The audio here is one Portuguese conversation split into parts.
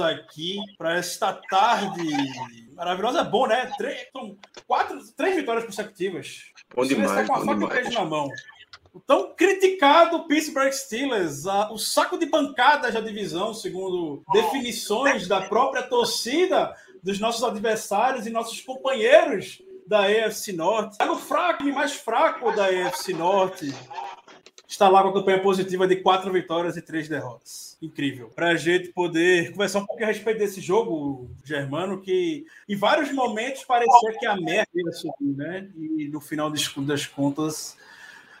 aqui para esta tarde maravilhosa. É bom, né? Três, são quatro, três vitórias consecutivas. Bom O demais, tá com a faca e o demais. queijo na mão. O tão criticado Pittsburgh Steelers, a- o saco de pancadas da divisão, segundo definições da própria torcida, dos nossos adversários e nossos companheiros da AFC Norte. É no fraco e mais fraco da AFC Norte está lá com a campanha positiva de quatro vitórias e três derrotas. Incrível. Para a gente poder conversar um pouquinho a respeito desse jogo, Germano, que em vários momentos parecia que a merda ia subir, né? E no final das contas.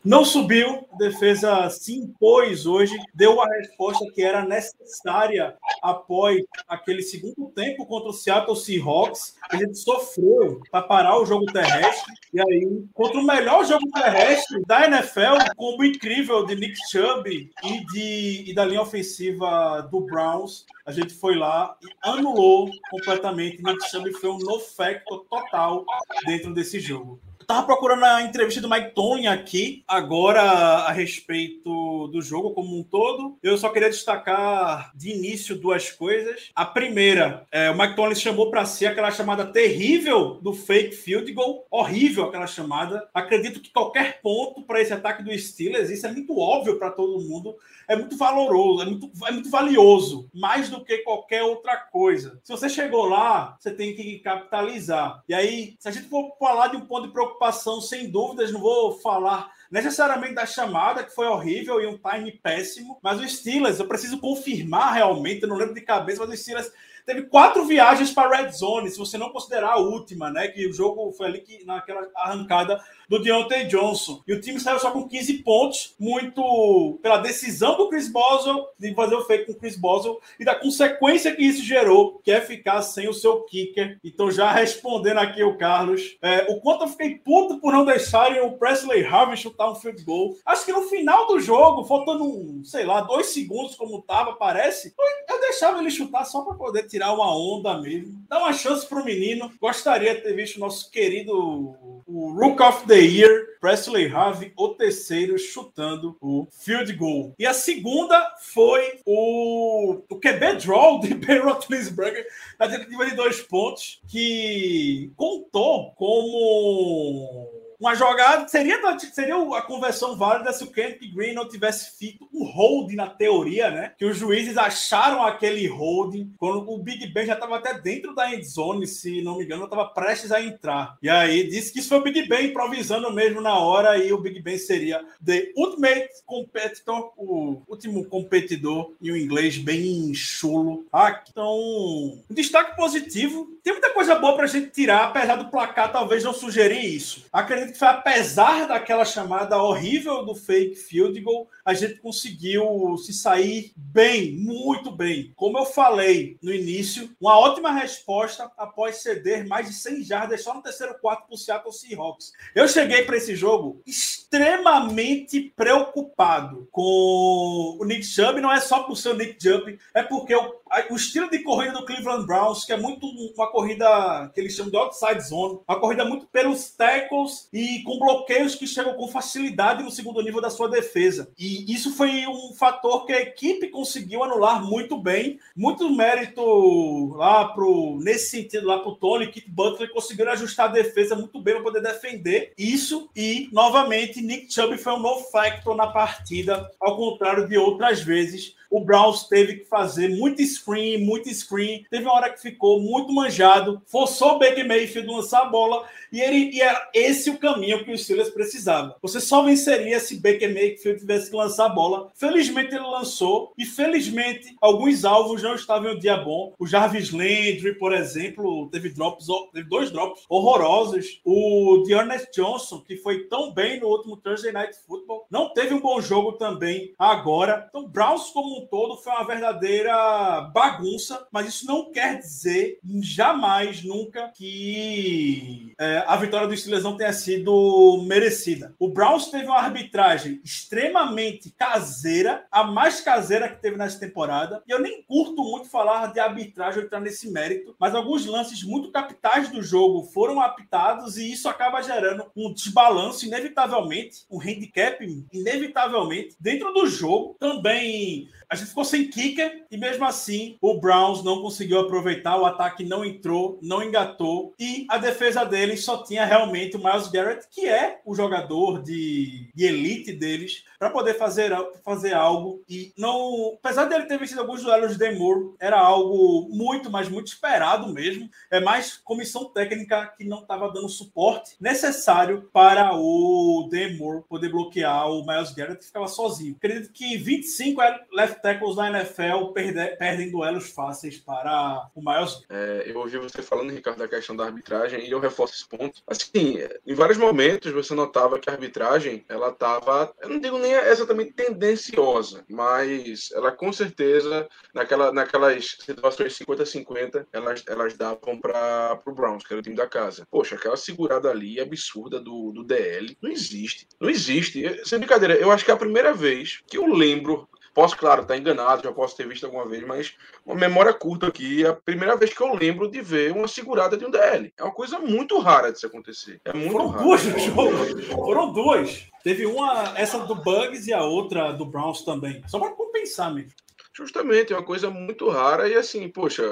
Não subiu, a defesa se impôs hoje, deu a resposta que era necessária após aquele segundo tempo contra o Seattle Seahawks. A gente sofreu para parar o jogo terrestre. E aí, contra o melhor jogo terrestre da NFL, como incrível de Nick Chubb e, de, e da linha ofensiva do Browns, a gente foi lá e anulou completamente. Nick Chubb foi um no factor total dentro desse jogo. Tava procurando a entrevista do Mike Tony aqui, agora a respeito do jogo como um todo. Eu só queria destacar de início duas coisas. A primeira, é, o Mike Tony chamou para si aquela chamada terrível do fake field goal, horrível aquela chamada. Acredito que qualquer ponto para esse ataque do Steelers, isso é muito óbvio para todo mundo, é muito valoroso, é muito, é muito valioso, mais do que qualquer outra coisa. Se você chegou lá, você tem que capitalizar. E aí, se a gente for falar de um ponto de preocupação, sem dúvidas, não vou falar necessariamente da chamada, que foi horrível e um time péssimo, mas o Steelers, eu preciso confirmar realmente, eu não lembro de cabeça, mas o Steelers teve quatro viagens para Red Zone, se você não considerar a última, né? Que o jogo foi ali que, naquela arrancada do Deontay Johnson. E o time saiu só com 15 pontos, muito pela decisão do Chris Boswell de fazer o fake com o Chris Boswell e da consequência que isso gerou, que é ficar sem o seu kicker. Então, já respondendo aqui o Carlos, é, o quanto eu fiquei puto por não deixarem o Presley Harvey chutar um field goal. Acho que no final do jogo, faltando, um, sei lá, dois segundos, como tava, parece, eu deixava ele chutar só para poder tirar uma onda mesmo. Dá uma chance pro menino. Gostaria de ter visto o nosso querido o Rook of the Year, Presley Harvey, o terceiro, chutando o field goal. E a segunda foi o, o QB draw de Ben Roethlisberger na tentativa de dois pontos, que contou como uma jogada seria, seria a conversão válida se o Kenneth Green não tivesse feito um hold na teoria, né? Que os juízes acharam aquele holding quando o Big Ben já estava até dentro da end zone, se não me engano, estava prestes a entrar. E aí disse que isso foi o Big Ben improvisando mesmo na hora e o Big Ben seria the ultimate competitor, o último competidor em um inglês bem chulo. Ah, então, um destaque positivo. Tem muita coisa boa pra gente tirar, apesar do placar talvez não sugerir isso. Acredito foi apesar daquela chamada horrível do fake field goal, a gente conseguiu se sair bem, muito bem. Como eu falei no início, uma ótima resposta após ceder mais de 100 jardas só no terceiro quarto para o Seattle Seahawks. Eu cheguei para esse jogo extremamente preocupado com o Nick Chubb, não é só por ser o Nick Chubb, é porque o, o estilo de corrida do Cleveland Browns, que é muito uma corrida que eles chamam de outside zone, uma corrida muito pelos tackles e com bloqueios que chegam com facilidade no segundo nível da sua defesa. E isso foi um fator que a equipe conseguiu anular muito bem, muito mérito lá pro nesse sentido lá pro Tony Kit Butler conseguiram ajustar a defesa muito bem para poder defender isso e novamente Nick Chubb foi um no factor na partida, ao contrário de outras vezes. O Browns teve que fazer muito screen, muito screen. Teve uma hora que ficou muito manjado, forçou o Baker Mayfield lançar a bola e, ele, e era esse o caminho que o Steelers precisava. Você só venceria se Baker Mayfield tivesse que lançar a bola. Felizmente ele lançou e felizmente alguns alvos não estavam em um dia bom. O Jarvis Landry, por exemplo, teve drops, teve dois drops horrorosos. O Dearness Johnson, que foi tão bem no último Thursday Night Football, não teve um bom jogo também agora. Então, Browns como um todo foi uma verdadeira bagunça, mas isso não quer dizer jamais, nunca, que é, a vitória do Steelers não tenha sido merecida. O Browns teve uma arbitragem extremamente caseira, a mais caseira que teve nessa temporada, e eu nem curto muito falar de arbitragem entrar nesse mérito, mas alguns lances muito capitais do jogo foram apitados e isso acaba gerando um desbalanço, inevitavelmente, um handicap, inevitavelmente, dentro do jogo. Também a gente ficou sem kicker e mesmo assim o Browns não conseguiu aproveitar, o ataque não entrou, não engatou e a defesa deles só tinha realmente o Miles Garrett, que é o jogador de, de elite deles, para poder fazer, fazer algo e não, apesar dele ter vencido alguns duelos de Demore, era algo muito, mas muito esperado mesmo. É mais comissão técnica que não estava dando suporte necessário para o Demore poder bloquear o Miles Garrett que ficava sozinho. Acredito que 25 left tackles na NFL perde, perdem duelos fáceis para o Miles. É, eu ouvi você falando, Ricardo, da questão da arbitragem e eu reforço esse ponto. Assim, em vários momentos você notava que a arbitragem, ela estava, eu não digo nem exatamente tendenciosa, mas ela com certeza, naquela, naquelas situações 50-50, elas, elas davam para o Browns, que era o time da casa. Poxa, aquela segurada ali absurda do, do DL, não existe. Não existe. Sem brincadeira, eu acho que é a primeira vez que eu lembro Posso, claro, estar tá enganado, já posso ter visto alguma vez, mas uma memória curta aqui, é a primeira vez que eu lembro de ver uma segurada de um DL. É uma coisa muito rara de se acontecer. É muito Foram raro. duas no jogo. Foram duas. Teve uma, essa do Bugs e a outra do Browns também. Só para compensar mesmo. Justamente, é uma coisa muito rara e assim, poxa,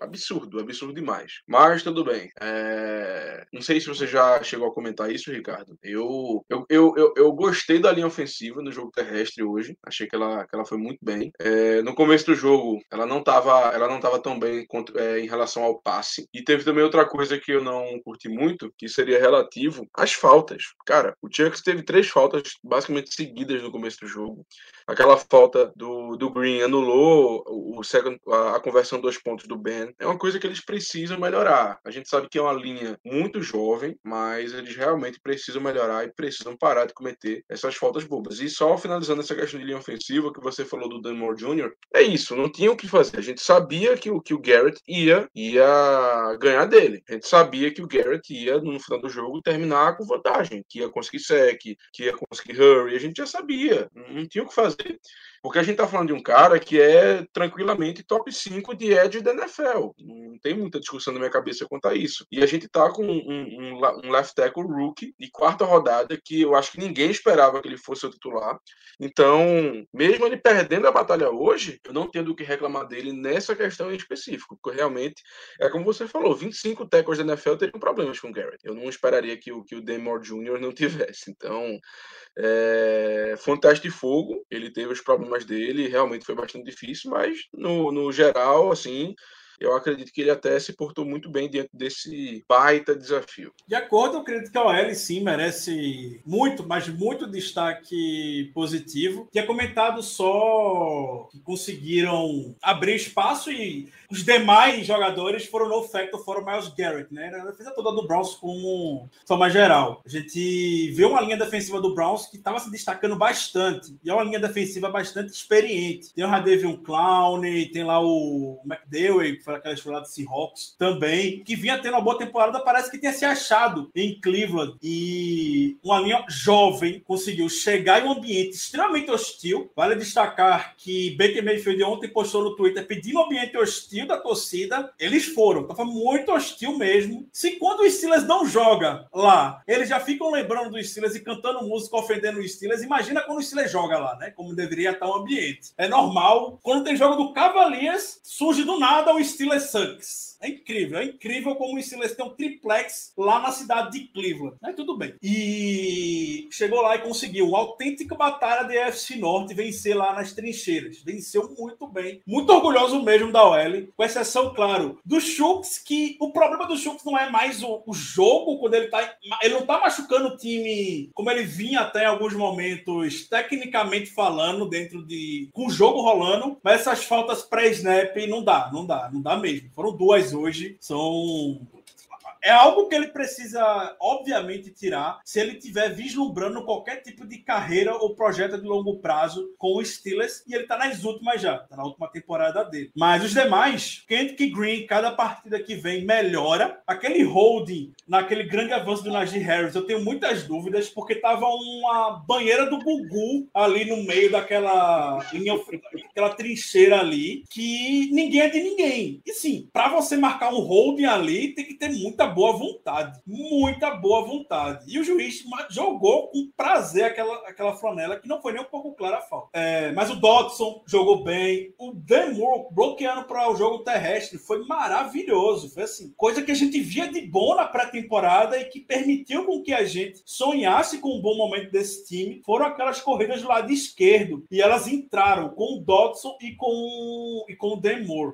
absurdo, absurdo demais. Mas tudo bem. É... Não sei se você já chegou a comentar isso, Ricardo. Eu, eu, eu, eu, eu gostei da linha ofensiva no jogo terrestre hoje. Achei que ela, que ela foi muito bem. É... No começo do jogo, ela não estava ela não tava tão bem contra, é, em relação ao passe. E teve também outra coisa que eu não curti muito, que seria relativo às faltas. Cara, o Chucks teve três faltas basicamente seguidas no começo do jogo. Aquela falta do, do Green anulou o second, a, conversão dos pontos do Ben. É uma coisa que eles precisam melhorar. A gente sabe que é uma linha muito jovem, mas eles realmente precisam melhorar e precisam parar de cometer essas faltas bobas. E só finalizando essa questão de linha ofensiva que você falou do Dunmore Jr., é isso, não tinha o que fazer. A gente sabia que o, que o Garrett ia, ia ganhar dele. A gente sabia que o Garrett ia, no final do jogo, terminar com vantagem, que ia conseguir sec, que ia conseguir hurry. A gente já sabia, não tinha o que fazer. Porque a gente tá falando de um cara que é tranquilamente top 5 de edge da NFL. Não tem muita discussão na minha cabeça quanto a isso. E a gente tá com um, um, um left tackle rookie de quarta rodada que eu acho que ninguém esperava que ele fosse o titular. Então, mesmo ele perdendo a batalha hoje, eu não tenho do que reclamar dele nessa questão em específico. Porque realmente, é como você falou, 25 tackles da NFL teriam problemas com o Garrett. Eu não esperaria que o, que o Demore Jr. não tivesse. Então, é, foi um teste de fogo. Ele teve os problemas problemas dele, realmente foi bastante difícil, mas no, no geral, assim, eu acredito que ele até se portou muito bem diante desse baita desafio. De acordo, eu acredito que a OL sim merece muito, mas muito destaque positivo. Tinha comentado só que conseguiram abrir espaço e os demais jogadores foram no factor, foram Miles Garrett, né? A defesa toda do Browns como forma geral. A gente vê uma linha defensiva do Browns que estava se destacando bastante. E é uma linha defensiva bastante experiente. Tem o Radavion Clown, tem lá o McDowell, foi aquela escola do Seahawks também, que vinha tendo uma boa temporada, parece que tinha se achado em Cleveland. E uma linha jovem conseguiu chegar em um ambiente extremamente hostil. Vale destacar que Baker Mayfield ontem postou no Twitter pedindo um ambiente hostil da torcida. Eles foram. Então foi muito hostil mesmo. Se quando o Steelers não joga lá, eles já ficam lembrando do Steelers e cantando música ofendendo o Steelers, imagina quando o Steelers joga lá, né? Como deveria estar o ambiente. É normal. Quando tem jogo do Cavaliers, surge do nada o Steelers Sucks. É incrível, é incrível como o Steelers tem um triplex lá na cidade de Cleveland. Mas tudo bem. E chegou lá e conseguiu uma autêntica batalha de FC Norte vencer lá nas trincheiras. Venceu muito bem. Muito orgulhoso mesmo da OL. Com exceção, claro, do Schultz, que o problema do Schultz não é mais o, o jogo, quando ele tá. Ele não tá machucando o time como ele vinha até em alguns momentos, tecnicamente falando, dentro de. com o jogo rolando, mas essas faltas pré-snap não dá, não dá, não dá mesmo. Foram duas hoje, são é algo que ele precisa, obviamente, tirar se ele tiver vislumbrando qualquer tipo de carreira ou projeto de longo prazo com o Steelers. E ele tá nas últimas já, tá na última temporada dele. Mas os demais, Kendrick Green, cada partida que vem melhora. Aquele holding naquele grande avanço do Najee Harris, eu tenho muitas dúvidas, porque tava uma banheira do Gugu ali no meio daquela linha, aquela trincheira ali, que ninguém é de ninguém. E sim, para você marcar um holding ali, tem que ter muita boa vontade. Muita boa vontade. E o juiz jogou com prazer aquela, aquela flanela, que não foi nem um pouco clara a falta. É, mas o Dodson jogou bem. O Demore bloqueando para o jogo terrestre foi maravilhoso. Foi assim, coisa que a gente via de bom na pré-temporada e que permitiu com que a gente sonhasse com um bom momento desse time. Foram aquelas corridas do lado esquerdo. E elas entraram com o Dodson e com, e com o.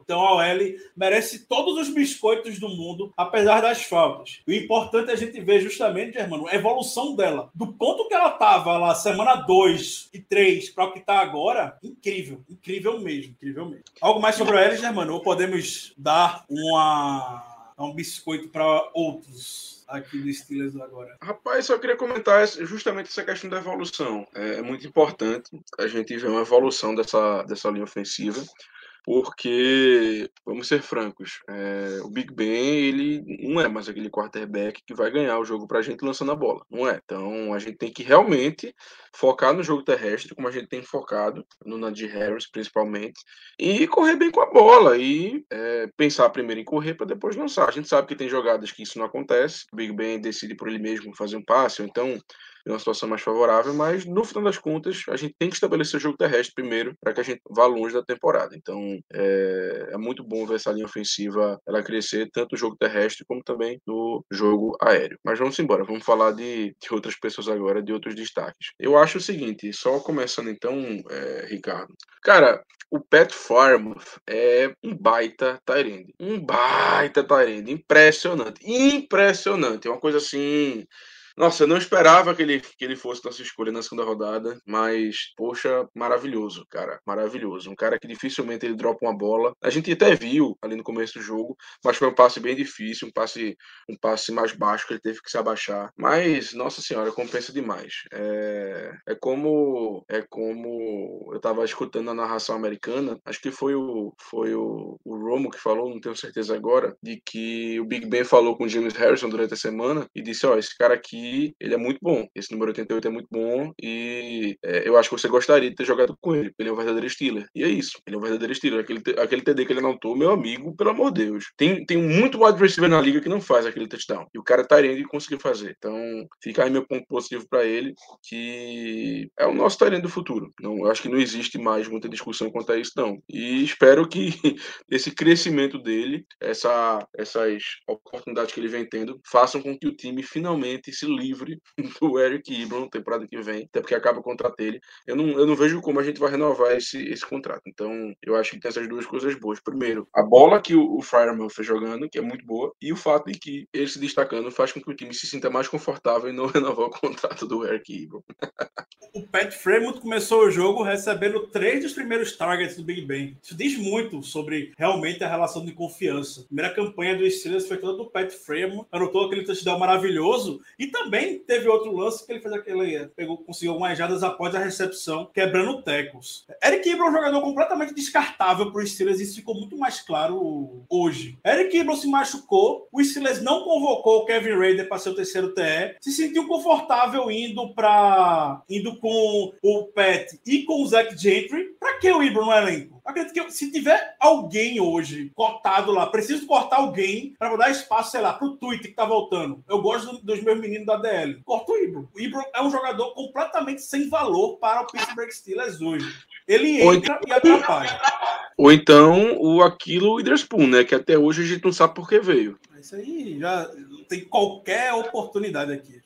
Então a OL merece todos os biscoitos do mundo, apesar das faltas. O importante é a gente ver justamente, Germano, a evolução dela. Do ponto que ela estava lá semana 2 e 3 para o que está agora, incrível. Incrível mesmo, incrível mesmo. Algo mais sobre a OL, Germano? Ou podemos dar uma, um biscoito para outros? aqui do Steelers agora? Rapaz, só queria comentar justamente essa questão da evolução. É muito importante a gente ver uma evolução dessa, dessa linha ofensiva porque, vamos ser francos, é, o Big Ben, ele não é mais aquele quarterback que vai ganhar o jogo para a gente lançando a bola, não é? Então, a gente tem que realmente focar no jogo terrestre, como a gente tem focado no Najee Harris, principalmente, e correr bem com a bola, e é, pensar primeiro em correr para depois lançar. A gente sabe que tem jogadas que isso não acontece, o Big Ben decide por ele mesmo fazer um passe, ou então em uma situação mais favorável, mas no final das contas a gente tem que estabelecer o jogo terrestre primeiro para que a gente vá longe da temporada. Então é, é, muito bom ver essa linha ofensiva ela crescer tanto no jogo terrestre como também no jogo aéreo. Mas vamos embora, vamos falar de, de outras pessoas agora, de outros destaques. Eu acho o seguinte, só começando então, é, Ricardo. Cara, o Pat Farmouth é um baita Tyrande. Um baita Tyrande. Impressionante. Impressionante. É uma coisa assim nossa, eu não esperava que ele, que ele fosse nossa escolha na segunda rodada, mas, poxa, maravilhoso, cara, maravilhoso. Um cara que dificilmente ele dropa uma bola. A gente até viu ali no começo do jogo, mas foi um passe bem difícil, um passe, um passe mais baixo que ele teve que se abaixar. Mas, nossa senhora, compensa demais. É, é como é como eu tava escutando a narração americana, acho que foi o foi o, o Romo que falou, não tenho certeza agora, de que o Big Ben falou com o James Harrison durante a semana e disse, ó, oh, esse cara aqui ele é muito bom. Esse número 88 é muito bom e é, eu acho que você gostaria de ter jogado com ele. Ele é um verdadeiro Steeler. E é isso. Ele é um verdadeiro Steeler. Aquele, aquele TD que ele anotou, meu amigo, pelo amor de Deus. Tem, tem muito wide receiver na liga que não faz aquele touchdown. E o cara tá indo e conseguiu fazer. Então, fica aí meu ponto positivo para ele, que é o nosso talento do futuro. Não, eu acho que não existe mais muita discussão quanto a isso, não. E espero que esse crescimento dele, essa, essas oportunidades que ele vem tendo, façam com que o time finalmente se livre do Eric Ibram temporada que vem, até porque acaba o contrato dele. Eu não, eu não vejo como a gente vai renovar esse, esse contrato. Então, eu acho que tem essas duas coisas boas. Primeiro, a bola que o, o Fireman fez jogando, que é muito boa, e o fato de que ele se destacando faz com que o time se sinta mais confortável e não renovar o contrato do Eric Ibram. o Pat Fremont começou o jogo recebendo três dos primeiros targets do Big Ben. Isso diz muito sobre realmente a relação de confiança. A primeira campanha do Steelers foi toda do Pat Fremont, anotou aquele touchdown maravilhoso e também teve outro lance que ele fez aquele. Pegou, conseguiu algumas jadas após a recepção, quebrando tecos. Eric Ibram é um jogador completamente descartável para o Steelers, isso ficou muito mais claro hoje. Eric Ibram se machucou, o Steelers não convocou o Kevin Raider para ser o terceiro TE, se sentiu confortável indo para indo com o Pat e com o Zach Gentry. Para que o Ibram no elenco? Acredito que se tiver alguém hoje cotado lá, preciso cortar alguém para dar espaço, sei lá, pro Twitter que tá voltando. Eu gosto dos meus meninos da DL. Corta o Ibro. O Ibro é um jogador completamente sem valor para o Pittsburgh Steelers hoje. Ele entra então, e atrapalha. Ou então o Aquilo Witherspoon, né? Que até hoje a gente não sabe por que veio. Isso aí já tem qualquer oportunidade aqui.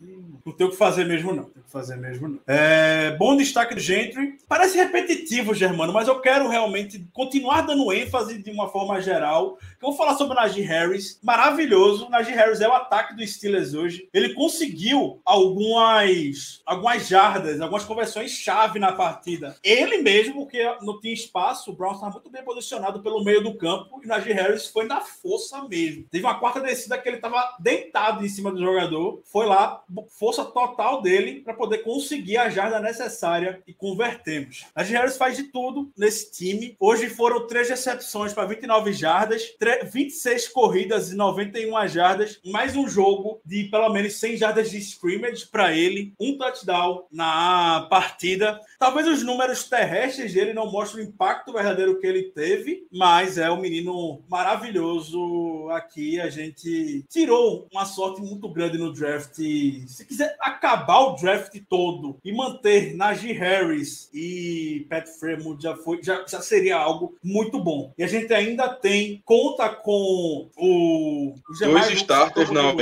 Não tem o que fazer mesmo, não. Tem que fazer mesmo, não. É, bom destaque do Gentry. Parece repetitivo, Germano, mas eu quero realmente continuar dando ênfase de uma forma geral. Eu vou falar sobre o Najee Harris. Maravilhoso. O Najee Harris é o ataque do Steelers hoje. Ele conseguiu algumas, algumas jardas, algumas conversões chave na partida. Ele mesmo, porque não tinha espaço, o Brown estava muito bem posicionado pelo meio do campo e o Najee Harris foi na força mesmo. Teve uma quarta descida que ele estava deitado deitado em cima do jogador, foi lá, força total dele para poder conseguir a jarda necessária e convertemos. A Harris faz de tudo nesse time. Hoje foram três recepções para 29 jardas, 26 corridas e 91 jardas, mais um jogo de pelo menos 100 jardas de scrimmage para ele, um touchdown na partida. Talvez os números terrestres dele não mostrem o impacto verdadeiro que ele teve, mas é um menino maravilhoso aqui. A gente tirou uma sorte muito grande no draft. Se quiser acabar o draft todo e manter Najee Harris e Pat Fremont já foi, já, já seria algo muito bom. E a gente ainda tem conta com o, o Dois starters na OL.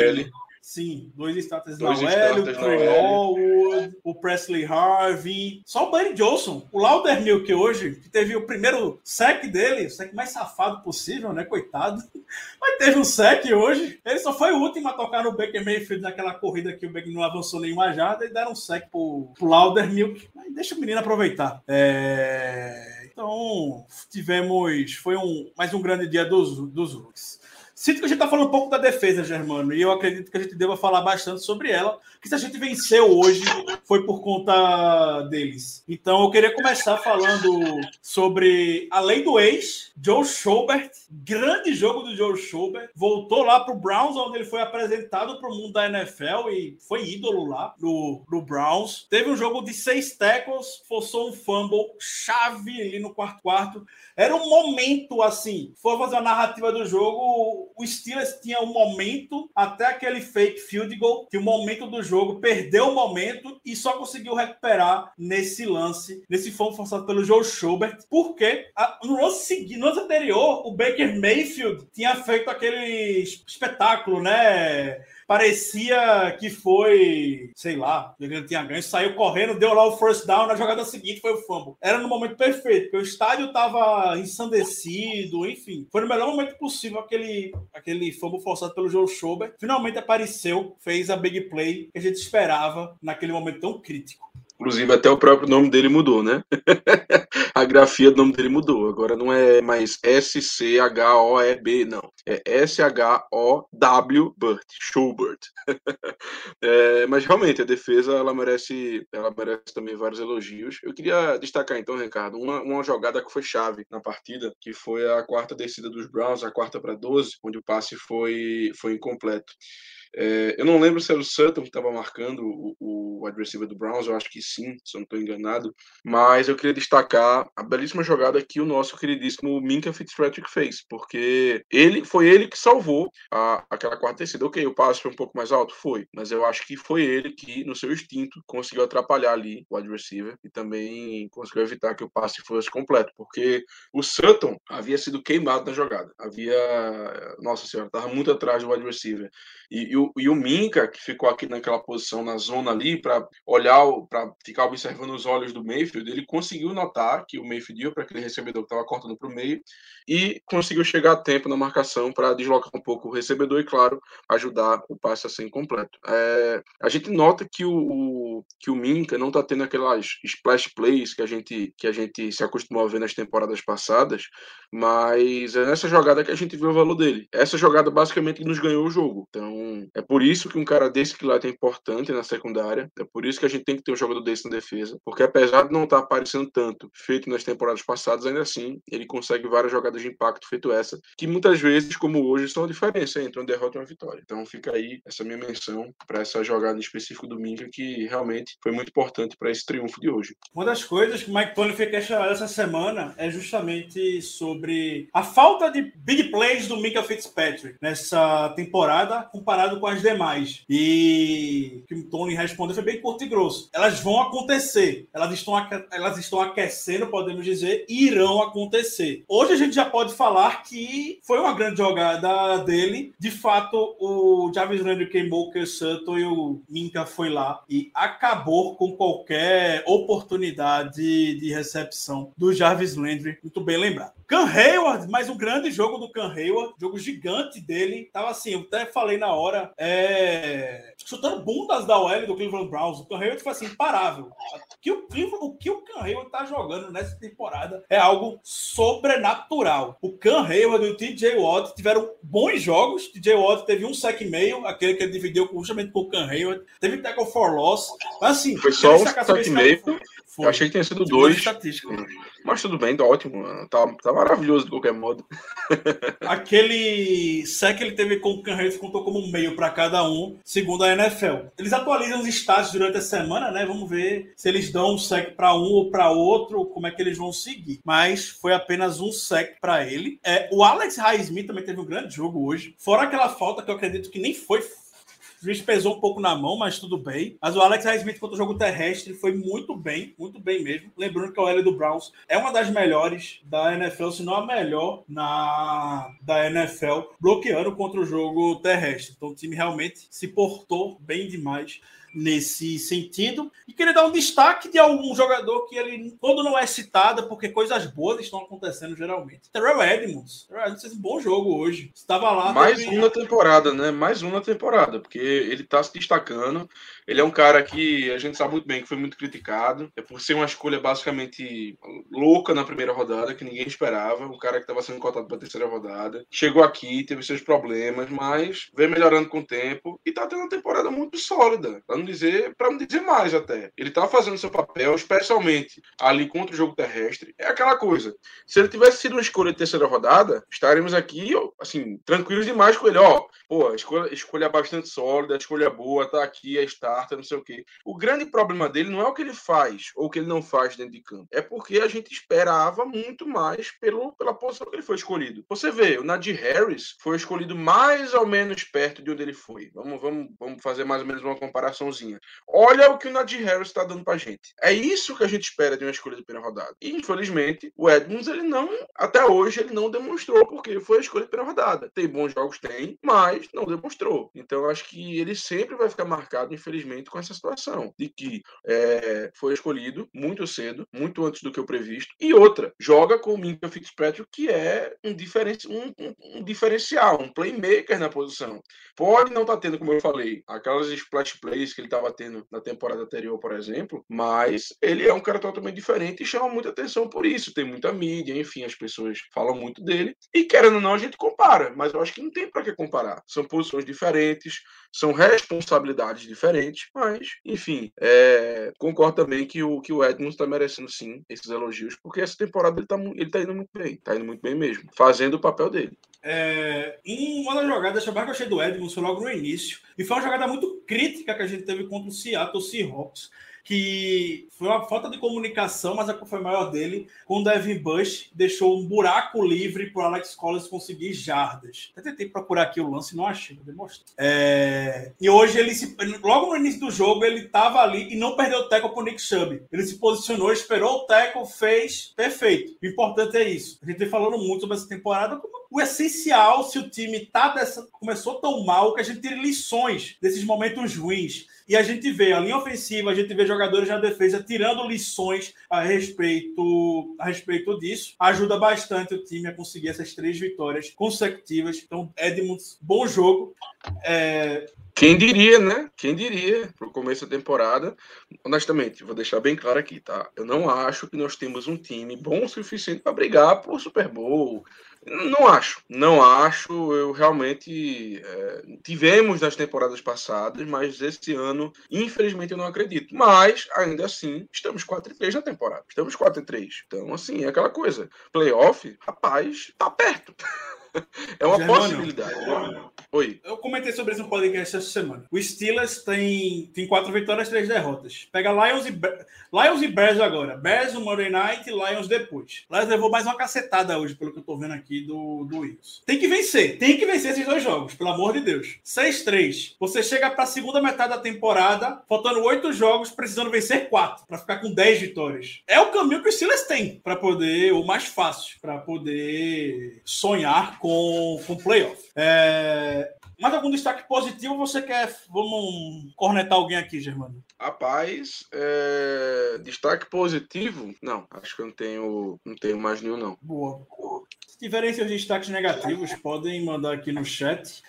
Sim, dois starters dois na OL, o Trey Norwood, o Presley Harvey, só o Buddy Johnson, o Laudermilk hoje, que teve o primeiro sec dele, o sec mais safado possível, né, coitado, mas teve um sec hoje, ele só foi o último a tocar no Baker Mayfield naquela corrida que o Baker não avançou nenhuma jarda e deram um sec pro, pro Laudermilk, mas deixa o menino aproveitar. É... Então, tivemos, foi um, mais um grande dia dos, dos Rooks. Sinto que a gente está falando um pouco da defesa, Germano, e eu acredito que a gente deva falar bastante sobre ela, que se a gente venceu hoje foi por conta deles. Então eu queria começar falando sobre, além do ex, Joe Schobert, grande jogo do Joe Schobert, voltou lá para o Browns, onde ele foi apresentado para o mundo da NFL e foi ídolo lá no, no Browns. Teve um jogo de seis tackles, forçou um fumble chave ali no quarto quarto. Era um momento assim, for fazer a narrativa do jogo, o Steelers tinha um momento até aquele fake field goal, que o momento do jogo perdeu o momento e só conseguiu recuperar nesse lance, nesse fumble forçado pelo Joe Schobert, porque a, no lance seguinte, no lance anterior, o Baker Mayfield tinha feito aquele espetáculo, né? Parecia que foi, sei lá, ele tinha ganho, saiu correndo, deu lá o first down, na jogada seguinte foi o fumble. Era no momento perfeito, porque o estádio estava ensandecido, enfim. Foi no melhor momento possível aquele, aquele fumble forçado pelo Joe Schober. Finalmente apareceu, fez a big play que a gente esperava naquele momento tão crítico. Inclusive, até o próprio nome dele mudou, né? a grafia do nome dele mudou. Agora não é mais S-C-H-O-E-B, não. É S-H-O-W Burt, Schubert. é, mas realmente, a defesa, ela merece, ela merece também vários elogios. Eu queria destacar, então, Ricardo, uma, uma jogada que foi chave na partida, que foi a quarta descida dos Browns, a quarta para 12, onde o passe foi, foi incompleto. É, eu não lembro se era o Sutton que estava marcando o, o wide receiver do Browns, eu acho que sim, se eu não estou enganado. Mas eu queria destacar a belíssima jogada que o nosso queridíssimo Minka Fitzpatrick fez, porque ele foi ele que salvou a, aquela quarta descida. Ok, o passe foi um pouco mais alto? Foi, mas eu acho que foi ele que, no seu instinto, conseguiu atrapalhar ali o wide receiver e também conseguiu evitar que o passe fosse completo, porque o Sutton havia sido queimado na jogada. Havia, nossa senhora, estava muito atrás do wide receiver. E, e, o, e o Minka, que ficou aqui naquela posição na zona ali, para olhar, para ficar observando os olhos do Mayfield, ele conseguiu notar que o Mayfield ia para aquele recebedor que estava cortando para o meio e conseguiu chegar a tempo na marcação para deslocar um pouco o recebedor e, claro, ajudar o passe a ser incompleto. É, a gente nota que o, o que o Minka não está tendo aquelas splash plays que a, gente, que a gente se acostumou a ver nas temporadas passadas, mas é nessa jogada que a gente viu o valor dele. Essa jogada basicamente nos ganhou o jogo. Então, é por isso que um cara desse que lá é importante na secundária. É por isso que a gente tem que ter um jogador desse na defesa. Porque apesar de não estar tá aparecendo tanto, feito nas temporadas passadas, ainda assim ele consegue várias jogadas de impacto, feito essa, que muitas vezes, como hoje, são a diferença entre uma derrota e uma vitória. Então fica aí essa minha menção para essa jogada em específico do Minka, que realmente foi muito importante para esse triunfo de hoje. Uma das coisas que o Mike Tony foi questionado essa semana é justamente sobre a falta de big plays do Minka Fitzpatrick nessa temporada, comparado com as demais. E o que o Tony respondeu foi bem curto e grosso. Elas vão acontecer. Elas estão, elas estão aquecendo, podemos dizer, e irão acontecer. Hoje a gente já pode falar que foi uma grande jogada dele. De fato, o Jarvis Landry queimou o Sutton e o Minka foi lá e acabou com qualquer oportunidade de recepção do Jarvis Landry. Muito bem lembrado. Can Hayward, mais um grande jogo do Can Hayward, jogo gigante dele. Tava assim, eu até falei na hora, é... chutando bundas da OL do Cleveland Browns. O Can Hayward foi assim, imparável. O que o, Cleveland, o que o Can Hayward tá jogando nessa temporada é algo sobrenatural. O Can Hayward e o TJ Watt tiveram bons jogos. O TJ Watt teve um sec e meio, aquele que ele dividiu justamente com o Can Hayward. Teve tackle for loss. Mas assim, Foi só um sec e meio. Foi. Eu achei que tinha sido Segundo dois. Mas tudo bem, tá ótimo. Tá, tá maravilhoso de qualquer modo. Aquele sec que ele teve com o Can Hayward contou como um meio para cada um, segundo a NFL. Eles atualizam os status durante a semana, né? Vamos ver se eles dão um sec para um ou para outro, como é que eles vão seguir. Mas foi apenas um sec para ele. É, o Alex Highsmith também teve um grande jogo hoje. Fora aquela falta que eu acredito que nem foi o juiz pesou um pouco na mão, mas tudo bem. Mas o Alex Highsmith contra o jogo terrestre foi muito bem, muito bem mesmo. Lembrando que a OL do Browns é uma das melhores da NFL, se não a melhor na da NFL, bloqueando contra o jogo terrestre. Então o time realmente se portou bem demais nesse sentido. E queria dar um destaque de algum jogador que ele, quando não é citado, porque coisas boas estão acontecendo geralmente. Terrell Edmonds. Terrell Edmonds fez um bom jogo hoje. Estava lá. Mais um na temporada, né? Mais um na temporada, porque ele tá se destacando. Ele é um cara que a gente sabe muito bem que foi muito criticado. É por ser uma escolha basicamente louca na primeira rodada, que ninguém esperava. Um cara que estava sendo cotado para terceira rodada. Chegou aqui, teve seus problemas, mas vem melhorando com o tempo e tá tendo uma temporada muito sólida. Pra não dizer, para não dizer mais até. Ele tá fazendo seu papel, especialmente ali contra o jogo terrestre. É aquela coisa. Se ele tivesse sido uma escolha de terceira rodada, estaremos aqui, assim, tranquilos demais com ele. Ó, pô, escolha, escolha bastante sólida, a escolha boa, tá aqui, é starter, não sei o quê. O grande problema dele não é o que ele faz ou o que ele não faz dentro de campo. É porque a gente esperava muito mais pelo, pela posição que ele foi escolhido. Você vê, o Nadir Harris foi escolhido mais ou menos perto de onde ele foi. Vamos, vamos, vamos fazer mais ou menos uma comparaçãozinha. Olha o que o Nadir Harris está dando pra gente. É isso que a gente espera de uma escolha de primeira rodada. E, infelizmente, o Edmonds, ele não, até hoje, ele não demonstrou porque foi a escolha de primeira rodada. Tem bons jogos, tem, mas não demonstrou. Então, acho que ele sempre vai ficar marcado, infelizmente, com essa situação de que é, foi escolhido muito cedo, muito antes do que o previsto. E outra, joga com o Minka Fitzpatrick, que é um, diferen um, um, um diferencial, um playmaker na posição. Pode não estar tendo, como eu falei, aquelas splash plays que ele estava tendo na temporada anterior, por exemplo, mas ele é um cara totalmente diferente e chama muita atenção por isso. Tem muita mídia, enfim, as pessoas falam muito dele. E querendo ou não, a gente compara, mas eu acho que não tem para que comparar. São posições diferentes, são responsabilidades diferentes, mas, enfim, é, concordo também que o, que o Edmonds está merecendo sim esses elogios, porque essa temporada ele está ele tá indo muito bem, tá indo muito bem mesmo, fazendo o papel dele. É, uma das jogadas, que eu achei do Edmonds foi logo no início. E foi uma jogada muito crítica que a gente teve contra o Seattle Seahawks. Que foi uma falta de comunicação, mas a culpa foi maior dele, com o Devin Bush, deixou um buraco livre para Alex Collins conseguir jardas. Eu tentei procurar aqui o lance, não achei, vou demonstrar. É, e hoje ele se, logo no início do jogo, ele estava ali e não perdeu o tackle para Nick Chubb. Ele se posicionou, esperou o tackle, fez perfeito. O importante é isso. A gente vem falando muito sobre essa temporada, como o essencial, se o time tá dessa, começou tão mal, que a gente tire lições desses momentos ruins. E a gente vê a linha ofensiva, a gente vê jogadores na defesa tirando lições a respeito, a respeito disso. Ajuda bastante o time a conseguir essas três vitórias consecutivas. Então, Edmonds, bom jogo. É, Quem diria, né? Quem diria, pro começo da temporada. Honestamente, vou deixar bem claro aqui, tá? Eu não acho que nós temos um time bom o suficiente para brigar por Super Bowl. Não acho, não acho. Eu realmente é, tivemos nas temporadas passadas, mas esse ano, infelizmente, eu não acredito. Mas, ainda assim, estamos 4 e 3 na temporada. Estamos 4 e 3. Então, assim, é aquela coisa. Playoff, rapaz, tá perto. É uma Germano. possibilidade. Oi. Eu comentei sobre isso no podcast essa semana. O Steelers tem, tem quatro vitórias, três derrotas. Pega Lions e, Lions e Bears agora. Bears no Monday Night e Lions depois. Lions levou mais uma cacetada hoje, pelo que eu tô vendo aqui do, do Eagles. Tem que vencer. Tem que vencer esses dois jogos, pelo amor de Deus. 6-3. Você chega pra segunda metade da temporada, faltando oito jogos, precisando vencer quatro, pra ficar com 10 vitórias. É o caminho que o Steelers tem pra poder, o mais fácil, pra poder sonhar com, com playoff. É, Mais algum destaque positivo você quer? Vamos cornetar alguém aqui, Germano. Rapaz, é, destaque positivo? Não, acho que eu não tenho, não tenho mais nenhum, não. Boa. Se tiverem seus destaques negativos, podem mandar aqui no chat.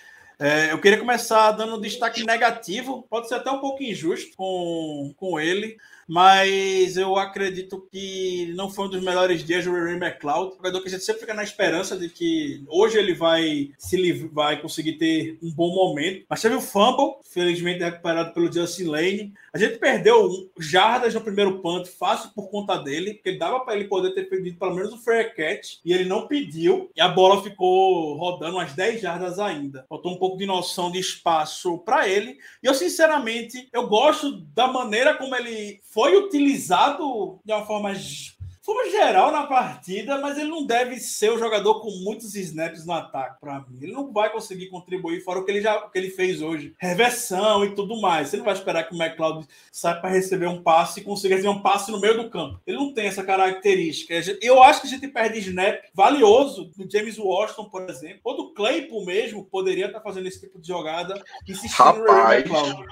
É, eu queria começar dando um destaque negativo, pode ser até um pouco injusto com, com ele, mas eu acredito que não foi um dos melhores dias do Ray McLeod, jogador que a gente sempre fica na esperança de que hoje ele vai se vai conseguir ter um bom momento, mas teve o fumble, felizmente recuperado pelo Justin Lane. A gente perdeu jardas no primeiro punt fácil por conta dele, porque dava para ele poder ter pedido pelo menos o fair catch, e ele não pediu, e a bola ficou rodando umas 10 jardas ainda. Faltou um pouco de noção de espaço para ele, e eu sinceramente, eu gosto da maneira como ele foi utilizado de uma forma forma geral na partida, mas ele não deve ser o jogador com muitos snaps no ataque para mim. Ele não vai conseguir contribuir fora o que ele já o que ele fez hoje, reversão e tudo mais. Você não vai esperar que o McLeod saia para receber um passe e consiga receber um passe no meio do campo. Ele não tem essa característica. Eu acho que a gente perde snap valioso do James Washington, por exemplo, ou do Claypool mesmo, poderia estar fazendo esse tipo de jogada insistindo Rapaz. no McLeod.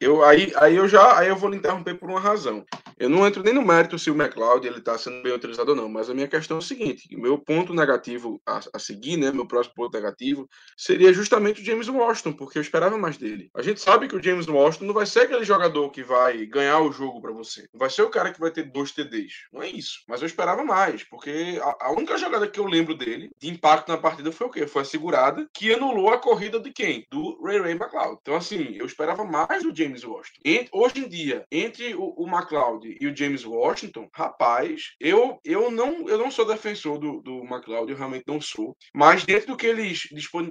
Eu, aí, aí eu já aí eu vou lhe interromper por uma razão. Eu não entro nem no mérito se o McLeod ele está sendo bem utilizado ou não, mas a minha questão é o seguinte: meu ponto negativo a, a, seguir, né, meu próximo ponto negativo, seria justamente o James Washington, porque eu esperava mais dele. A gente sabe que o James Washington não vai ser aquele jogador que vai ganhar o jogo para você, não vai ser o cara que vai ter dois TDs, não é isso. Mas eu esperava mais, porque a, a única jogada que eu lembro dele de impacto na partida foi o quê? Foi a segurada que anulou a corrida de quem? Do Ray Ray McLeod. Então assim, eu esperava mais do James Washington. E, hoje em dia, entre o, o McLeod e o James Washington, rapaz, eu, eu, não, eu não sou defensor do, do McLeod, eu realmente não sou. Mas dentro do que eles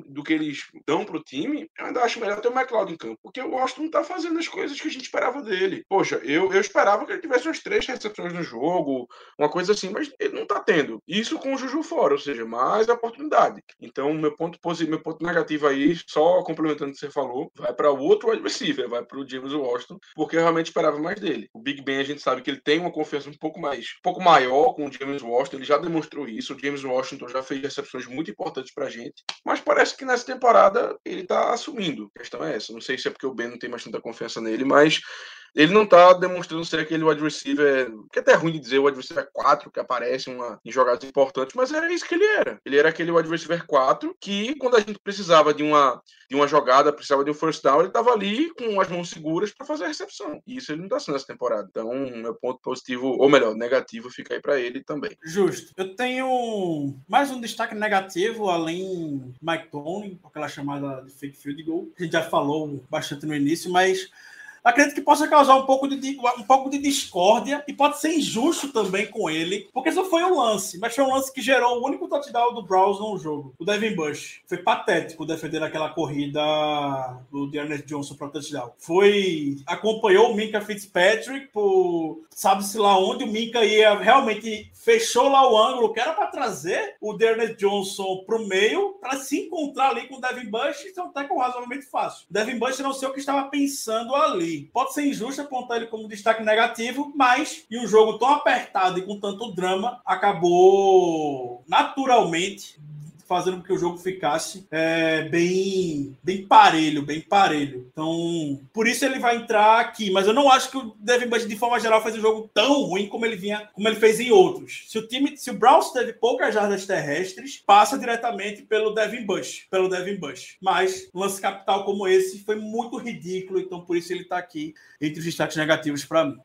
do que eles dão pro time, eu ainda acho melhor ter o McLeod em campo. Porque o Washington não tá fazendo as coisas que a gente esperava dele. Poxa, eu, eu esperava que ele tivesse umas três recepções no jogo, uma coisa assim, mas ele não tá tendo. Isso com o Juju fora, ou seja, mais oportunidade. Então, meu ponto positivo, meu ponto negativo aí, só complementando o que você falou, vai para o outro wide receiver, vai para James Washington, porque eu realmente esperava mais dele. O Big Ben a gente sabe que ele tem uma confiança um pouco mais, um pouco maior com o James Washington, ele já demonstrou isso. O James Washington já fez recepções muito importantes pra gente, mas parece que nessa temporada ele tá assumindo. A questão é essa. Não sei se é porque o Ben não tem mais tanta confiança nele, mas ele não tá demonstrando ser aquele wide receiver, que é ruim de dizer, o wide receiver 4 que aparece uma, em jogadas importantes, mas era isso que ele era. Ele era aquele wide receiver 4 que, quando a gente precisava de uma, de uma jogada, precisava de um first down, ele tava ali com as mãos seguras para fazer a recepção. E isso ele não tá sendo essa temporada. Então, meu ponto positivo, ou melhor, negativo, fica aí para ele também. Justo. Eu tenho mais um destaque negativo, além Mike Tony, aquela chamada de fake field goal. A gente já falou bastante no início, mas acredito que possa causar um pouco de, um pouco de discórdia e pode ser injusto também com ele, porque isso foi um lance, mas foi um lance que gerou o único touchdown do Browns no jogo, o Devin Bush. Foi patético defender aquela corrida do Dearness Johnson para touchdown. Foi acompanhou o Minka Fitzpatrick por sabe-se lá onde o Minka ia realmente fechou lá o ângulo que era para trazer o Dearness Johnson para o meio para se encontrar ali com o Devin Bush, então até com razoavelmente fácil. O Devin Bush não sei o que estava pensando ali. Pode ser injusto apontar ele como destaque negativo, mas em um jogo tão apertado e com tanto drama, acabou naturalmente fazendo com que o jogo ficasse é, bem, bem parelho, bem parelho. Então, por isso ele vai entrar aqui. Mas eu não acho que o Devin Bush, de forma geral, fez um jogo tão ruim como ele vinha, como ele fez em outros. Se o time, se o Browns teve poucas jardas terrestres, passa diretamente pelo Devin Bush, pelo Devin Bush. Mas lance capital como esse foi muito ridículo, então por isso ele está aqui entre os destaques negativos para mim.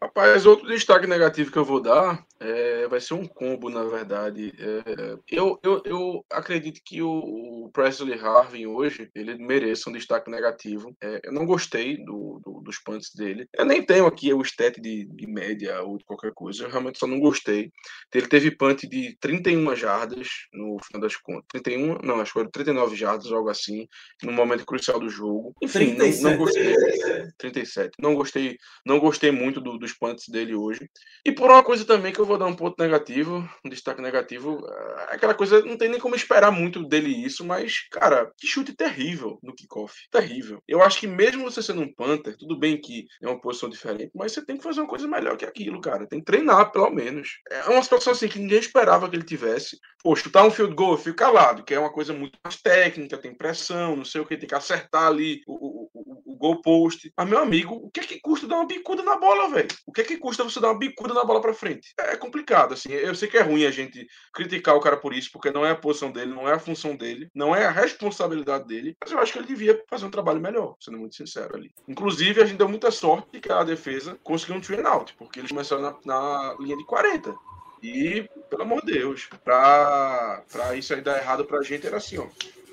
Rapaz, outro destaque negativo que eu vou dar é, vai ser um combo, na verdade. É, eu, eu, eu acredito que o, o, Presley Harvin hoje ele mereça um destaque negativo. É, eu não gostei do, do, dos punts dele. Eu nem tenho aqui o stat de, de, média ou de qualquer coisa. Eu realmente só não gostei. Ele teve punt de 31 jardas no final das contas. 31, não, acho que foi 39 jardas, algo assim, no momento crucial do jogo. Enfim, não, não, gostei. 37. Não gostei, não gostei muito do, dos punts dele hoje. E por uma coisa também que eu vou dar um ponto negativo, um destaque negativo, é aquela coisa, não tem nem como esperar muito dele isso, mas, cara, que chute terrível no kickoff. Terrível. Eu acho que mesmo você sendo um Panther, tudo bem que é uma posição diferente, mas você tem que fazer uma coisa melhor que aquilo, cara. Tem que treinar, pelo menos. É uma situação assim que ninguém esperava que ele tivesse. Pô, chutar um field goal, eu fico calado, que é uma coisa muito mais técnica, tem pressão, não sei o que, tem que acertar ali o, o, o, o goal post. Mas, meu amigo, o que é que custa dar uma bicuda na bola, velho? O que é que custa você dar uma bicuda na bola pra frente? É complicado, assim. Eu sei que é ruim a gente criticar o cara por isso, porque não é a posição dele, não é a função dele, não é a responsabilidade dele, mas eu acho que ele devia fazer um trabalho melhor, sendo muito sincero ali. Inclusive, a gente deu muita sorte que a defesa conseguiu um train out, porque eles começaram na, na linha de 40. E, pelo amor de Deus, pra, pra isso aí dar errado pra gente era assim, ó.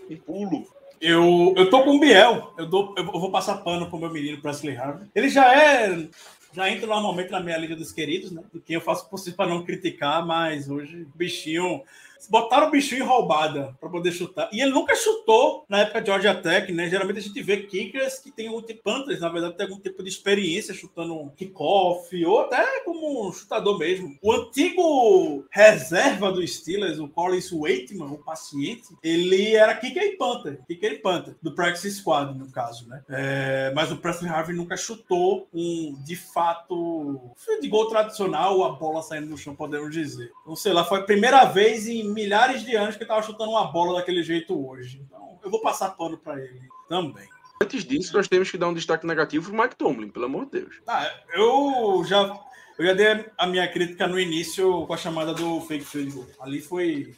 Um pulo. Eu, eu tô com o Biel. Eu, dou, eu vou passar pano pro meu menino Presley Harvey. Ele já é. Já entra normalmente na minha liga dos queridos, né? De quem eu faço possível para não criticar, mas hoje o bichinho botaram o bichinho em roubada para poder chutar. E ele nunca chutou na época de Georgia Tech, né? Geralmente a gente vê kickers que tem algum tipo, Panthers, na verdade, tem algum tipo de experiência chutando um kickoff ou até como um chutador mesmo. O antigo reserva do Steelers, o Collins Waitman, o paciente, ele era kicker e Panther, kicker e Panther, do Practice Squad, no caso, né? É, mas o Preston Harvey nunca chutou um, de fato, de gol tradicional, a bola saindo do chão, podemos dizer. Então, sei lá, foi a primeira vez em milhares de anos que estava chutando uma bola daquele jeito hoje. Então, eu vou passar pano para ele também. Antes disso, nós temos que dar um destaque negativo pro Mike Tomlin, pelo amor de Deus. Ah, eu já eu já dei a minha crítica no início com a chamada do fake field goal. Ali foi.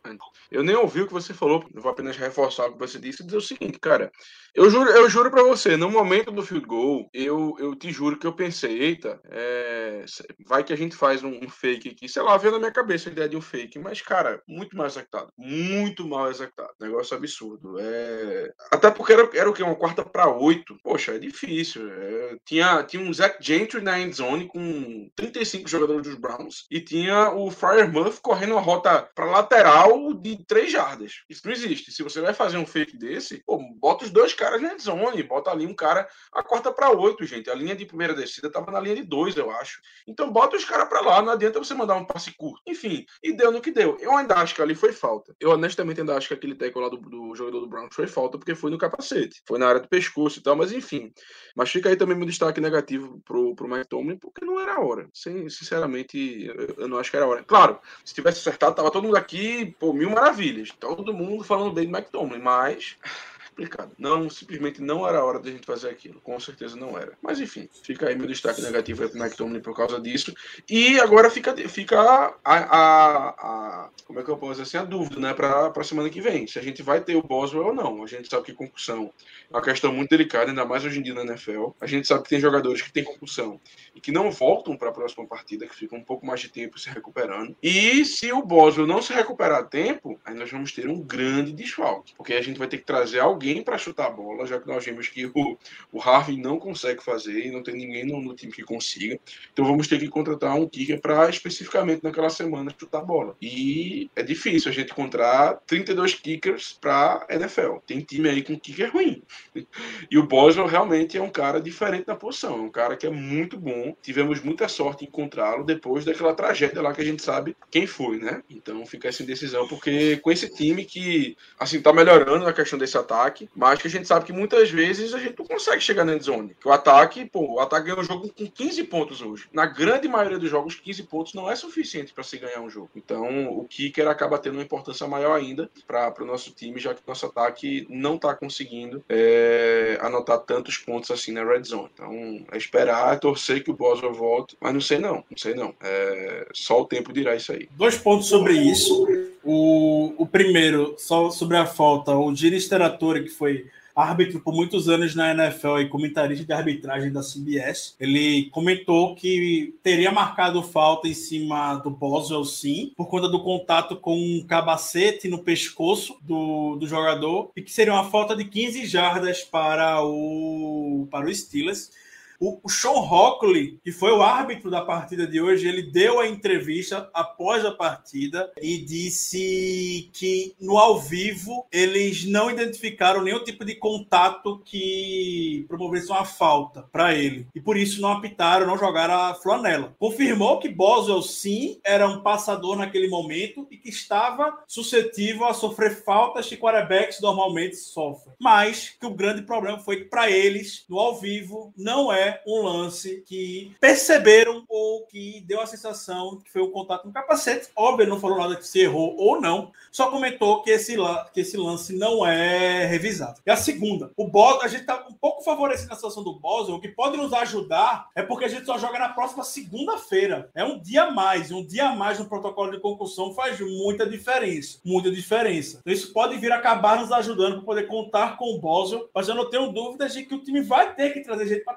Eu nem ouvi o que você falou, vou apenas reforçar o que você disse e dizer o seguinte, cara. Eu juro, eu juro para você, no momento do field goal, eu, eu te juro que eu pensei, eita, é, vai que a gente faz um, um, fake aqui. Sei lá, veio na minha cabeça a ideia de um fake, mas, cara, muito mal executado. Muito mal executado. Negócio absurdo. É... Até porque era, era o que? Uma quarta para oito. Poxa, é difícil. É... Tinha, tinha um Zach Gentry na endzone com 35 jogadores dos Browns e tinha o Fryer Muff correndo uma rota para lateral de 3 jardas. Isso não existe. Se você vai fazer um fake desse, pô, bota os dois caras na zone, bota ali um cara a quarta para oito, gente. A linha de primeira descida tava na linha de dois, eu acho. Então bota os caras para lá, não adianta você mandar um passe curto. Enfim, e deu no que deu. Eu ainda acho que ali foi falta. Eu honestamente ainda acho que aquele tackle lá do, do jogador do Browns foi falta porque foi no capacete, foi na área do pescoço e tal, mas enfim. Mas fica aí também meu destaque negativo pro, pro Mike Tomlin, porque não era a hora. Sem, sinceramente, eu, não acho que era hora. Claro, se tivesse acertado, tava todo mundo aqui, pô, mil maravilhas. Todo mundo falando bem do Tomlin, mas explicado. Não, simplesmente não era a hora da gente fazer aquilo. Com certeza não era. Mas enfim, fica aí meu destaque negativo aí pro Tomlin por causa disso. E agora fica, fica a, a, a como é que eu posso dizer assim, a dúvida, né, pra, pra semana que vem. Se a gente vai ter o Boswell ou não. A gente sabe que concussão é uma questão muito delicada, ainda mais hoje em dia na NFL. A gente sabe que tem jogadores que têm concussão e que não voltam para a próxima partida, que ficam um pouco mais de tempo se recuperando. E se o Boswell não se recuperar a tempo, aí nós vamos ter um grande desfalque, porque a gente vai ter que trazer alguém para chutar a bola, já que nós vimos que o, o Harvey não consegue fazer e não tem ninguém no, no time que consiga. Então vamos ter que contratar um kicker para especificamente naquela semana chutar a bola. E é difícil a gente encontrar 32 kickers para NFL. Tem time aí com kicker ruim. E o Boswell realmente é um cara diferente na posição, é um cara que é muito bom. Tivemos muita sorte em encontrá-lo depois daquela tragédia lá que a gente sabe quem foi, né? Então fica essa indecisão, porque com esse time que, assim, tá melhorando na questão desse ataque, mas que a gente sabe que muitas vezes a gente não consegue chegar na zone. Que o ataque, pô, o ataque o jogo com 15 pontos hoje. Na grande maioria dos jogos, 15 pontos não é suficiente para se ganhar um jogo. Então o kicker acaba tendo uma importância maior ainda para o nosso time, já que nosso ataque não tá conseguindo. É, anotar tantos pontos assim na red zone. Então, é esperar, é torcer que o Boswell volte, mas não sei não, não sei não. É, só o tempo dirá isso aí. Dois pontos sobre isso. O, o primeiro, só sobre a falta, o Giri Steratori, que foi árbitro por muitos anos na NFL e comentarista de arbitragem da CBS. Ele comentou que teria marcado falta em cima do Boswell, sim, por conta do contato com um cabacete no pescoço do, do jogador, e que seria uma falta de 15 jardas para o, para o Steelers. O, o Sean Hockley, que foi o árbitro da partida de hoje, ele deu a entrevista após a partida e disse que no ao vivo eles não identificaram nenhum tipo de contato que promovesse uma falta para ele. E por isso não apitaram, não jogaram a flanela. Confirmou que Boswell sim era um passador naquele momento e que estava suscetível a sofrer faltas que quarterbacks normalmente sofrem. Mas que o grande problema foi que para eles, no ao vivo, não é um lance que perceberam ou que deu a sensação que foi um contato no capacete. Óbvio, não falou nada que se errou ou não, só comentou que esse, que esse lance não é revisado. E a segunda, o Boswell, a gente está um pouco favorecido na situação do Boswell, o que pode nos ajudar é porque a gente só joga na próxima segunda-feira. É um dia a mais, um dia a mais no protocolo de concussão faz muita diferença, muita diferença. Então isso pode vir acabar nos ajudando para poder contar com o Boswell, mas eu não tenho dúvidas de que o time vai ter que trazer gente para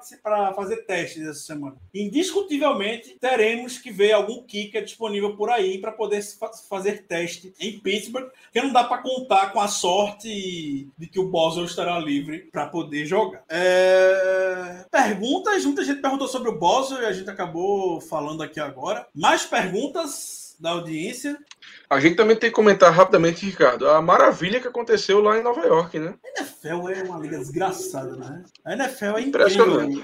fazer testes essa semana. Indiscutivelmente, teremos que ver algum kicker disponível por aí para poder fazer teste em Pittsburgh, que não dá para contar com a sorte de que o Boswell estará livre para poder jogar. É... Perguntas? Muita gente perguntou sobre o Boswell e a gente acabou falando aqui agora. Mais perguntas da audiência? A gente também tem que comentar rapidamente, Ricardo, a maravilha que aconteceu lá em Nova York, né? A NFL é uma liga desgraçada, né? A NFL é incrível.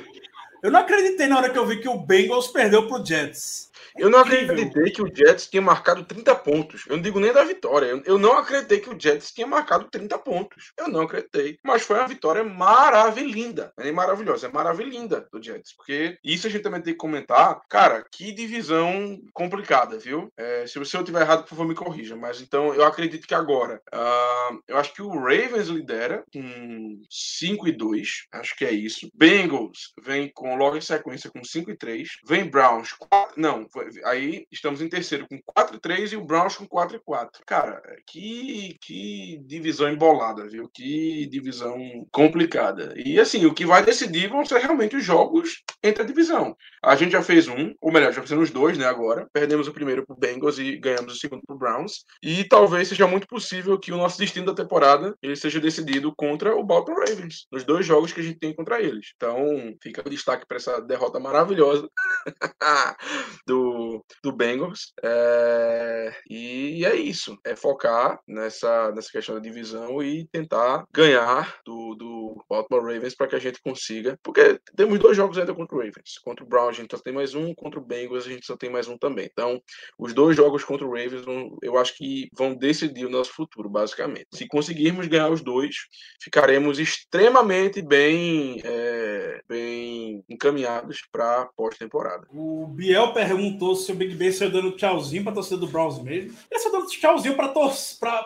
Eu não acreditei na hora que eu vi que o Bengals perdeu pro Jets. Eu não acreditei que o Jets tinha marcado 30 pontos. Eu não digo nem da vitória. Eu não acreditei que o Jets tinha marcado 30 pontos. Eu não acreditei. Mas foi uma vitória maravilhosa. É maravilhosa, é maravilhosa do Jets. Porque isso a gente também tem que comentar. Cara, que divisão complicada, viu? É, se eu tiver errado, por favor, me corrija. Mas então eu acredito que agora. Uh, eu acho que o Ravens lidera com 5 e 2. Acho que é isso. Bengals vem com logo em sequência com 5 e 3. Vem Browns. 4, não, Aí estamos em terceiro com 4 e 3 e o Browns com 4 e 4. Cara, que, que divisão embolada, viu? Que divisão complicada. E assim, o que vai decidir vão ser realmente os jogos entre a divisão. A gente já fez um, ou melhor, já fizemos dois, né, agora. Perdemos o primeiro pro Bengals e ganhamos o segundo pro Browns. E talvez seja muito possível que o nosso destino da temporada ele seja decidido contra o Baltimore Ravens, nos dois jogos que a gente tem contra eles. Então, fica o destaque para essa derrota maravilhosa do do, Bengals. É, e é isso. É focar nessa, nessa questão da divisão e tentar ganhar do, do Baltimore Ravens para que a gente consiga. Porque temos dois jogos ainda contra o Ravens. Contra o Brown a gente só tem mais um, contra o Bengals a gente só tem mais um também. Então, os dois jogos contra o Ravens eu acho que vão decidir o nosso futuro, basicamente. Se conseguirmos ganhar os dois, ficaremos extremamente bem, é, bem encaminhados para pós-temporada. O Biel perguntou perguntou se o Big Ben saiu dando tchauzinho para a torcida do Browns mesmo. Ele saiu dando tchauzinho para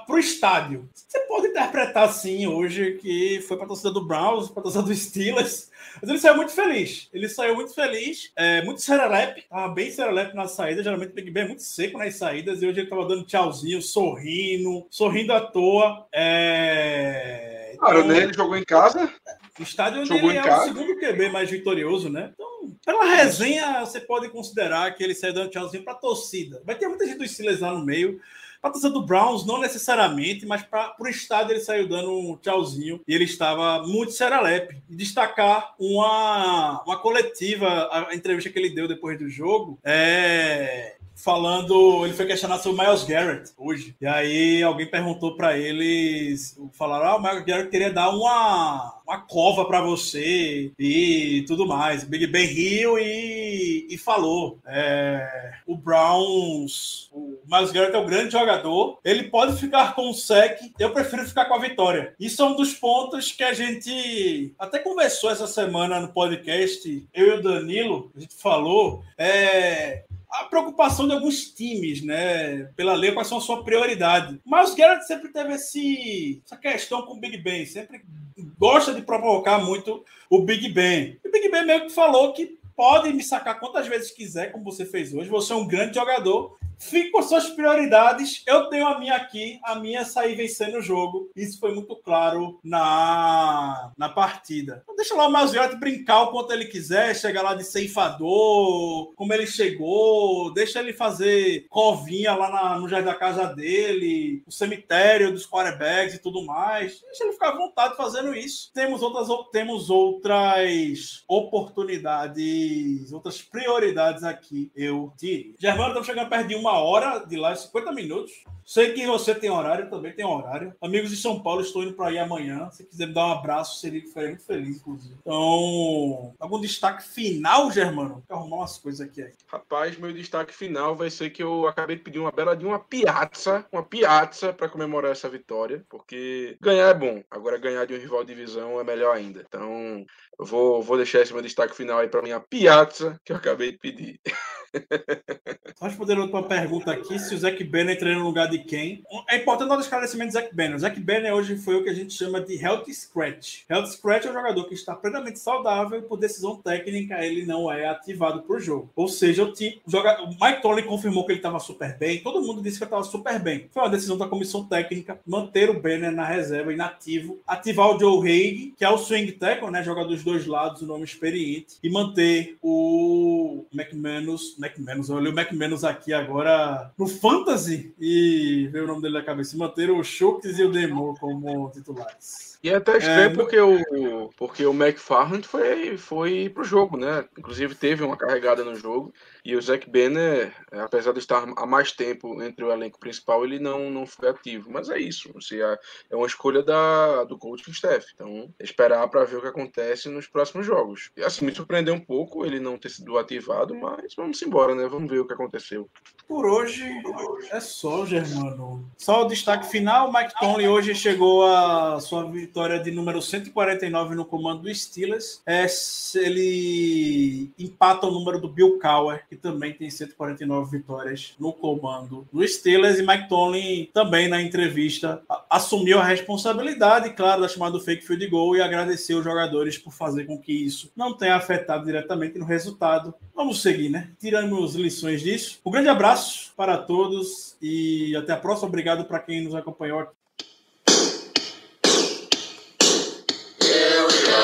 o estádio. Você pode interpretar assim hoje que foi para a torcida do Browns, para a torcida do Steelers. Mas ele saiu muito feliz. Ele saiu muito feliz, é, muito serelepe, tava bem serelepe na saída. Geralmente o Big Ben é muito seco nas saídas. E hoje ele tava dando tchauzinho, sorrindo, sorrindo à toa. É... Então, Cara, né? ele jogou em casa. O estádio onde Jogou ele é casa. o segundo QB mais vitorioso, né? Então, pela resenha, você pode considerar que ele saiu dando tchauzinho para a torcida. Vai ter muita gente dos Steelers lá no meio. Para a torcida do Browns, não necessariamente, mas para o estádio ele saiu dando um tchauzinho e ele estava muito serelepe. E destacar uma, uma coletiva, a entrevista que ele deu depois do jogo, é, falando, ele foi questionado sobre Miles Garrett hoje. E aí alguém perguntou para eles, falaram: "Ah, o Miles Garrett queria dar uma uma cova para você e tudo mais". Big Ben riu e, e falou: é, "O Browns, o Miles Garrett é um grande jogador, ele pode ficar com o sec, eu prefiro ficar com a vitória". Isso é um dos pontos que a gente até conversou essa semana no podcast, eu e o Danilo, a gente falou, é, a preocupação de alguns times, né? Pela lei, quais são a sua prioridade. Mas o Garrett sempre teve esse, essa questão com o Big Ben, sempre gosta de provocar muito o Big Ben. E o Big Ben meio que falou que pode me sacar quantas vezes quiser, como você fez hoje. Você é um grande jogador. Fique com suas prioridades. Eu tenho a minha aqui, a minha é sair vencendo o jogo. Isso foi muito claro na, na partida. O deixa lá o Maziotti brincar o quanto ele quiser, chegar lá de ceifador, como ele chegou, deixa ele fazer covinha lá na, no jardim da casa dele, o cemitério dos quarterbacks e tudo mais. Deixa ele ficar à vontade fazendo isso. Temos outras, temos outras oportunidades, outras prioridades aqui, eu diria. Germano, estamos chegando perto de uma hora de live, 50 minutos. Sei que você tem horário, também tem horário. Amigos de São Paulo, estou indo para aí amanhã. Se quiser me dar um abraço, seria muito feliz, inclusive. Então, algum destaque final, Germano? Vou arrumar umas coisas aqui aí. Rapaz, meu destaque final vai ser que eu acabei de pedir uma bela de uma piazza, uma piazza para comemorar essa vitória, porque ganhar é bom. Agora ganhar de um rival de divisão é melhor ainda. Então, eu vou, vou deixar esse meu destaque final aí para minha piazza que eu acabei de pedir. Só respondendo outra pergunta aqui, se o Zac Banner entraria no lugar de quem? É importante dar o esclarecimento do Zac Banner. O Zac Banner hoje foi o que a gente chama de health scratch. Health scratch é um jogador que está plenamente saudável e por decisão técnica ele não é ativado para o jogo. Ou seja, o, time, o, jogador, o Mike Tolley confirmou que ele estava super bem, todo mundo disse que estava super bem. Foi uma decisão da comissão técnica manter o Banner na reserva inativo, ativar o Joe Haig, que é o swing tackle, né, joga dos dois lados, o nome experiente, e manter o McManus McManus. Olhei o McManus aqui agora no Fantasy e veio o nome dele na cabeça. Manteram o Schultz e o Demo como titulares. E é até estranho é, porque, o, porque o McFarland foi, foi pro jogo, né? Inclusive teve uma carregada no jogo. E o Zac Banner, apesar de estar há mais tempo entre o elenco principal, ele não, não foi ativo. Mas é isso. Assim, é, é uma escolha da, do coaching staff. Então, esperar para ver o que acontece nos próximos jogos. E assim, me surpreendeu um pouco ele não ter sido ativado, mas vamos embora, né? Vamos ver o que aconteceu. Por hoje é só, Germano. Só o destaque final: Mike Tomlin hoje chegou a sua vitória de número 149 no comando do Steelers. É, ele empata o número do Bill Cowher, que também tem 149 vitórias no comando do Steelers. E Mike Tomlin também na entrevista assumiu a responsabilidade, claro, da chamada do fake field goal e agradeceu os jogadores por fazer com que isso não tenha afetado diretamente no resultado. Vamos seguir, né? Tiramos lições disso. Um grande abraço para todos e até a próxima. Obrigado para quem nos acompanhou aqui. Here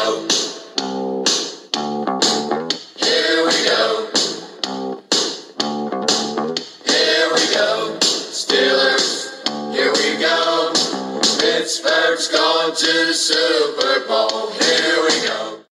we go. Here we go. Steelers, here we go. Pittsburgh's going to the Super Bowl. Here we go.